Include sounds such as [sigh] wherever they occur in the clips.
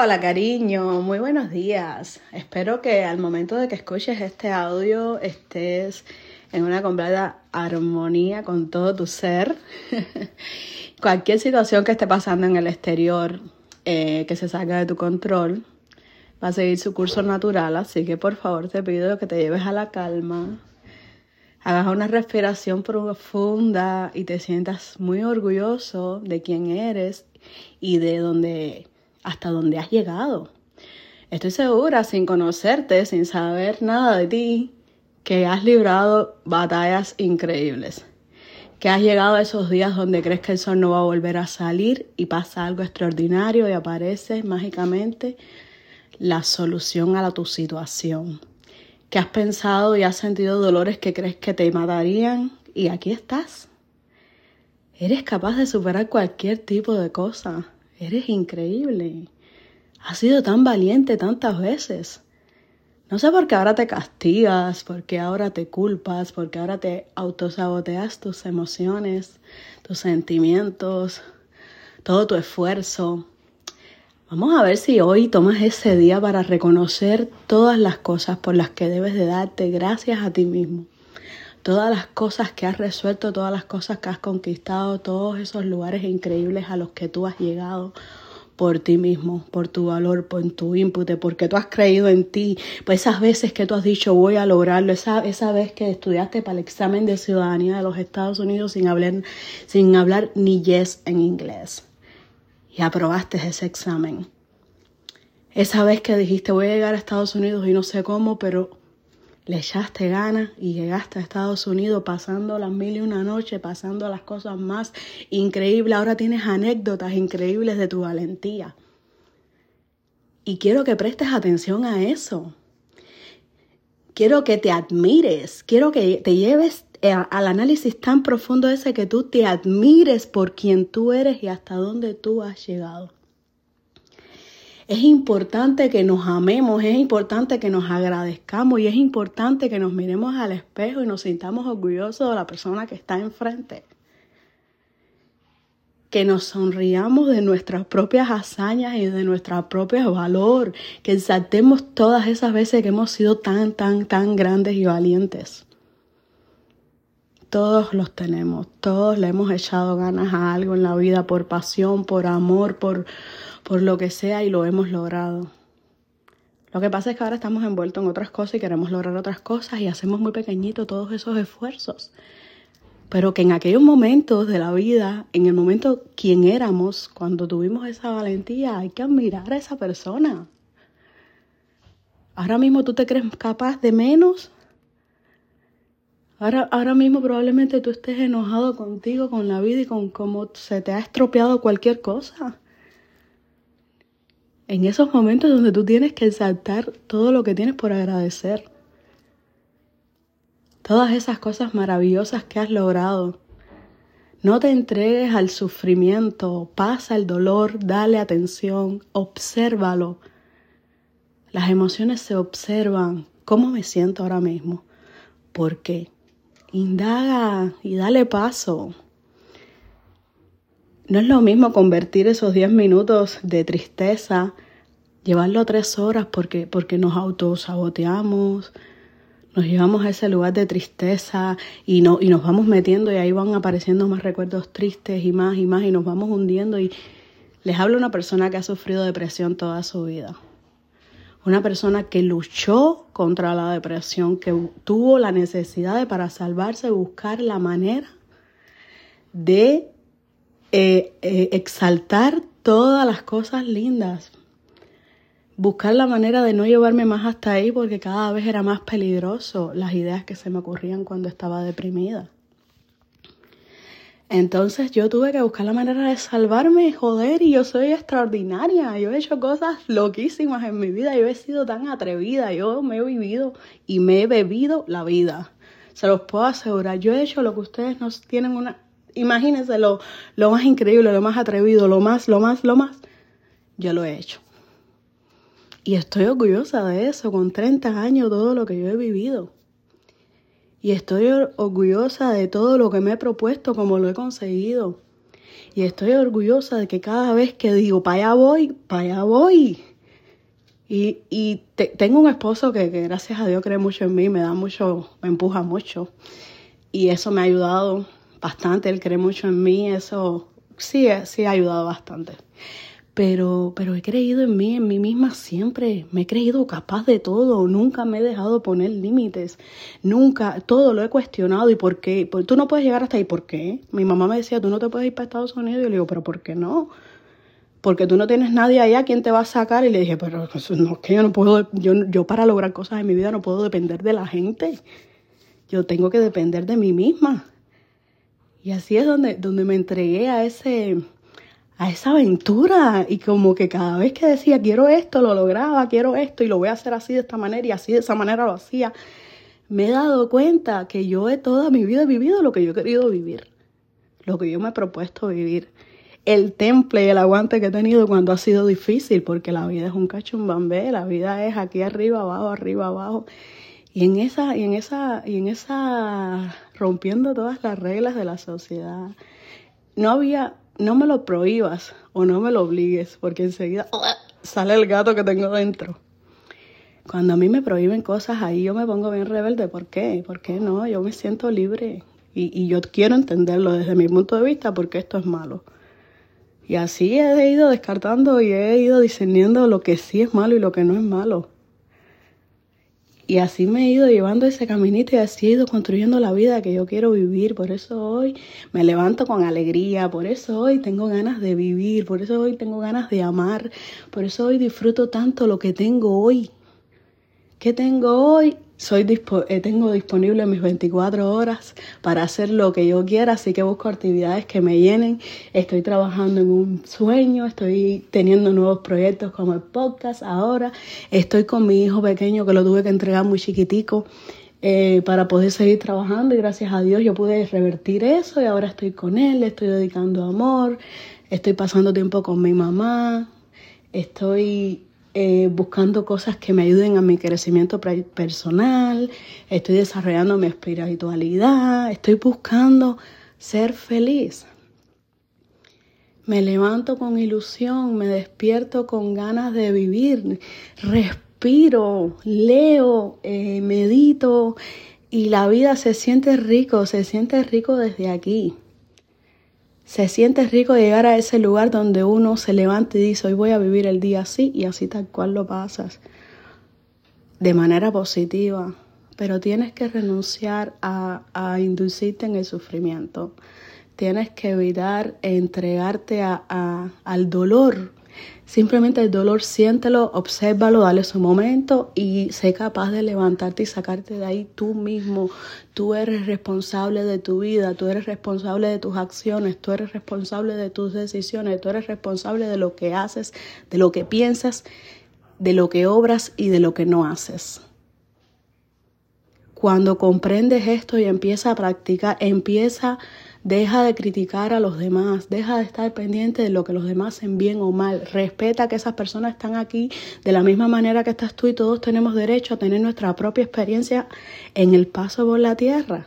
Hola cariño, muy buenos días. Espero que al momento de que escuches este audio estés en una completa armonía con todo tu ser. [laughs] Cualquier situación que esté pasando en el exterior eh, que se salga de tu control va a seguir su curso natural, así que por favor te pido que te lleves a la calma, hagas una respiración profunda y te sientas muy orgulloso de quién eres y de dónde hasta dónde has llegado. Estoy segura, sin conocerte, sin saber nada de ti, que has librado batallas increíbles. Que has llegado a esos días donde crees que el sol no va a volver a salir y pasa algo extraordinario y aparece mágicamente la solución a tu situación. Que has pensado y has sentido dolores que crees que te matarían y aquí estás. Eres capaz de superar cualquier tipo de cosa. Eres increíble. Has sido tan valiente tantas veces. No sé por qué ahora te castigas, por qué ahora te culpas, por qué ahora te autosaboteas tus emociones, tus sentimientos, todo tu esfuerzo. Vamos a ver si hoy tomas ese día para reconocer todas las cosas por las que debes de darte gracias a ti mismo. Todas las cosas que has resuelto, todas las cosas que has conquistado, todos esos lugares increíbles a los que tú has llegado por ti mismo, por tu valor, por tu input, porque tú has creído en ti, pues esas veces que tú has dicho voy a lograrlo, esa, esa vez que estudiaste para el examen de ciudadanía de los Estados Unidos sin hablar, sin hablar ni yes en inglés y aprobaste ese examen. Esa vez que dijiste voy a llegar a Estados Unidos y no sé cómo, pero le echaste ganas y llegaste a Estados Unidos pasando las mil y una noche, pasando las cosas más increíbles. Ahora tienes anécdotas increíbles de tu valentía. Y quiero que prestes atención a eso. Quiero que te admires, quiero que te lleves al análisis tan profundo ese que tú te admires por quien tú eres y hasta dónde tú has llegado. Es importante que nos amemos, es importante que nos agradezcamos y es importante que nos miremos al espejo y nos sintamos orgullosos de la persona que está enfrente. Que nos sonriamos de nuestras propias hazañas y de nuestro propio valor, que exaltemos todas esas veces que hemos sido tan, tan, tan grandes y valientes. Todos los tenemos, todos le hemos echado ganas a algo en la vida por pasión, por amor, por, por lo que sea y lo hemos logrado. Lo que pasa es que ahora estamos envueltos en otras cosas y queremos lograr otras cosas y hacemos muy pequeñito todos esos esfuerzos. Pero que en aquellos momentos de la vida, en el momento quien éramos, cuando tuvimos esa valentía, hay que admirar a esa persona. Ahora mismo tú te crees capaz de menos. Ahora, ahora mismo probablemente tú estés enojado contigo, con la vida y con cómo se te ha estropeado cualquier cosa en esos momentos donde tú tienes que exaltar todo lo que tienes por agradecer. Todas esas cosas maravillosas que has logrado. No te entregues al sufrimiento, pasa el dolor, dale atención, obsérvalo. Las emociones se observan. ¿Cómo me siento ahora mismo? ¿Por qué? Indaga y dale paso. No es lo mismo convertir esos 10 minutos de tristeza, llevarlo a tres horas porque, porque nos autosaboteamos, nos llevamos a ese lugar de tristeza y, no, y nos vamos metiendo y ahí van apareciendo más recuerdos tristes y más y más y nos vamos hundiendo y les hablo a una persona que ha sufrido depresión toda su vida. Una persona que luchó contra la depresión, que tuvo la necesidad de para salvarse buscar la manera de eh, eh, exaltar todas las cosas lindas, buscar la manera de no llevarme más hasta ahí porque cada vez era más peligroso las ideas que se me ocurrían cuando estaba deprimida. Entonces yo tuve que buscar la manera de salvarme, joder, y yo soy extraordinaria. Yo he hecho cosas loquísimas en mi vida. Yo he sido tan atrevida. Yo me he vivido y me he bebido la vida. Se los puedo asegurar. Yo he hecho lo que ustedes no tienen una imagínense lo, lo más increíble, lo más atrevido, lo más, lo más, lo más. Yo lo he hecho. Y estoy orgullosa de eso, con 30 años, todo lo que yo he vivido. Y estoy orgullosa de todo lo que me he propuesto, como lo he conseguido. Y estoy orgullosa de que cada vez que digo, para allá voy, para allá voy. Y, y tengo un esposo que, que, gracias a Dios cree mucho en mí, me da mucho, me empuja mucho. Y eso me ha ayudado bastante, él cree mucho en mí, eso sí, sí ha ayudado bastante pero, pero he creído en mí, en mí misma siempre, me he creído capaz de todo, nunca me he dejado poner límites, nunca, todo lo he cuestionado. Y por qué, tú no puedes llegar hasta ahí, ¿por qué? Mi mamá me decía, tú no te puedes ir para Estados Unidos y yo le digo, pero ¿por qué no? Porque tú no tienes nadie allá quien te va a sacar y le dije, pero no, que yo no puedo, yo, yo para lograr cosas en mi vida no puedo depender de la gente, yo tengo que depender de mí misma. Y así es donde, donde me entregué a ese a esa aventura y como que cada vez que decía quiero esto, lo lograba, quiero esto y lo voy a hacer así de esta manera y así de esa manera lo hacía, me he dado cuenta que yo he toda mi vida vivido lo que yo he querido vivir, lo que yo me he propuesto vivir. El temple y el aguante que he tenido cuando ha sido difícil, porque la vida es un cachumbambé, la vida es aquí arriba, abajo, arriba, abajo. Y en esa, y en esa, y en esa, rompiendo todas las reglas de la sociedad, no había no me lo prohíbas o no me lo obligues, porque enseguida sale el gato que tengo dentro. Cuando a mí me prohíben cosas, ahí yo me pongo bien rebelde. ¿Por qué? ¿Por qué no? Yo me siento libre y, y yo quiero entenderlo desde mi punto de vista porque esto es malo. Y así he ido descartando y he ido discerniendo lo que sí es malo y lo que no es malo. Y así me he ido llevando ese caminito y así he ido construyendo la vida que yo quiero vivir. Por eso hoy me levanto con alegría, por eso hoy tengo ganas de vivir, por eso hoy tengo ganas de amar, por eso hoy disfruto tanto lo que tengo hoy. ¿Qué tengo hoy? Soy eh, tengo disponible mis 24 horas para hacer lo que yo quiera, así que busco actividades que me llenen. Estoy trabajando en un sueño, estoy teniendo nuevos proyectos como el podcast ahora. Estoy con mi hijo pequeño que lo tuve que entregar muy chiquitico. Eh, para poder seguir trabajando y gracias a Dios yo pude revertir eso y ahora estoy con él, estoy dedicando amor, estoy pasando tiempo con mi mamá, estoy eh, buscando cosas que me ayuden a mi crecimiento personal, estoy desarrollando mi espiritualidad, estoy buscando ser feliz. Me levanto con ilusión, me despierto con ganas de vivir, respiro, leo, eh, medito y la vida se siente rico, se siente rico desde aquí. Se siente rico llegar a ese lugar donde uno se levanta y dice, hoy voy a vivir el día así y así tal cual lo pasas, de manera positiva. Pero tienes que renunciar a, a inducirte en el sufrimiento. Tienes que evitar entregarte a, al dolor Simplemente el dolor siéntelo, obsérvalo, dale su momento y sé capaz de levantarte y sacarte de ahí tú mismo. Tú eres responsable de tu vida, tú eres responsable de tus acciones, tú eres responsable de tus decisiones, tú eres responsable de lo que haces, de lo que piensas, de lo que obras y de lo que no haces. Cuando comprendes esto y empieza a practicar, empieza Deja de criticar a los demás, deja de estar pendiente de lo que los demás hacen bien o mal. Respeta que esas personas están aquí de la misma manera que estás tú y todos tenemos derecho a tener nuestra propia experiencia en el paso por la tierra.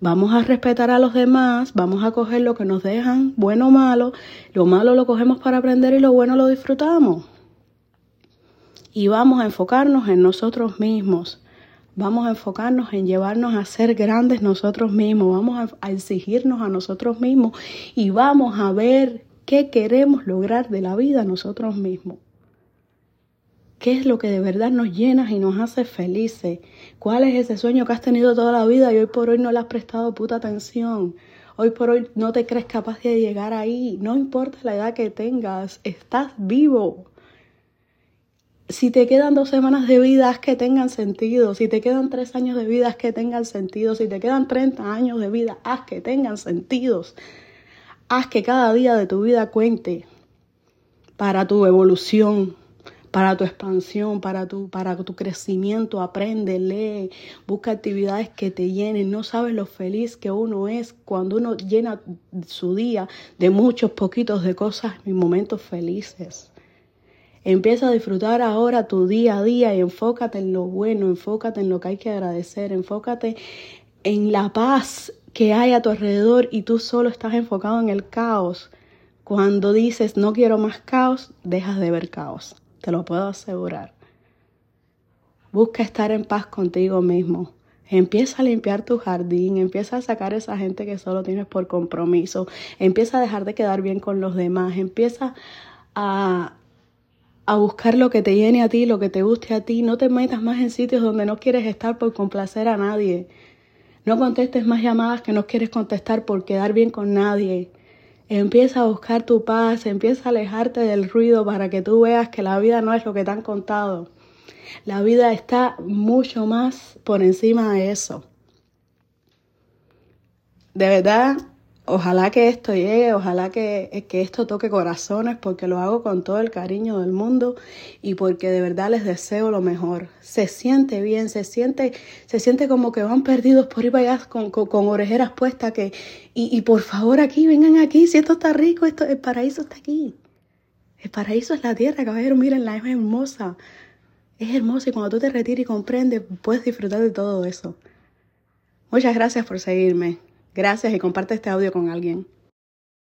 Vamos a respetar a los demás, vamos a coger lo que nos dejan, bueno o malo, lo malo lo cogemos para aprender y lo bueno lo disfrutamos. Y vamos a enfocarnos en nosotros mismos. Vamos a enfocarnos en llevarnos a ser grandes nosotros mismos, vamos a, exigirnos a nosotros mismos y vamos a ver qué queremos lograr de la vida nosotros mismos. ¿Qué es lo que de verdad nos llena y nos hace felices? ¿Cuál es ese sueño que has tenido toda la vida y hoy por hoy no le has prestado puta atención? Hoy por hoy no te crees capaz de llegar ahí. No importa la edad que tengas, estás vivo. Si te quedan dos semanas de vida, que tengan sentido. Si te quedan tres años de vida, que tengan sentido. Si te quedan 30 años de vida, haz que tengan sentidos. Haz que cada día de tu vida cuente para tu evolución, para tu expansión, para tu, para tu crecimiento. Aprende, lee, busca actividades que te llenen. No sabes lo feliz que uno es cuando uno llena su día de muchos poquitos de cosas y momentos felices. Empieza a disfrutar ahora tu día a día y enfócate en lo bueno, enfócate en lo que hay que agradecer, enfócate en la paz que hay a tu alrededor y tú solo estás enfocado en el caos, cuando dices no quiero más caos, dejas de ver caos. Te lo puedo asegurar. Busca estar en paz contigo mismo. Empieza a limpiar tu jardín, empieza a sacar a esa gente que solo tienes por compromiso, empieza a dejar de quedar bien con los demás, empieza a, a buscar lo que te llene a ti, lo que te guste a ti, no te metas más en sitios donde no quieres estar por complacer a nadie. No contestes más llamadas que no quieres contestar por quedar bien con nadie. Empieza a buscar tu paz, empieza a alejarte del ruido para que tú veas que la vida no es lo que te han contado. La vida está mucho más por encima de eso. De verdad, ojalá que esto llegue, ojalá que, que, esto toque corazones, porque lo hago con todo el cariño del mundo y porque de verdad les deseo lo mejor. Se siente bien, se siente, se siente como que van perdidos por ir para allá con, con, orejeras puestas que, y, y, por favor aquí, vengan aquí, si esto está rico, esto, el paraíso está aquí. El paraíso es la tierra, caballero, miren, la es hermosa. Es hermoso y cuando tú te retires y comprendes, puedes disfrutar de todo eso. Muchas gracias por seguirme. Gracias y comparte este audio con alguien.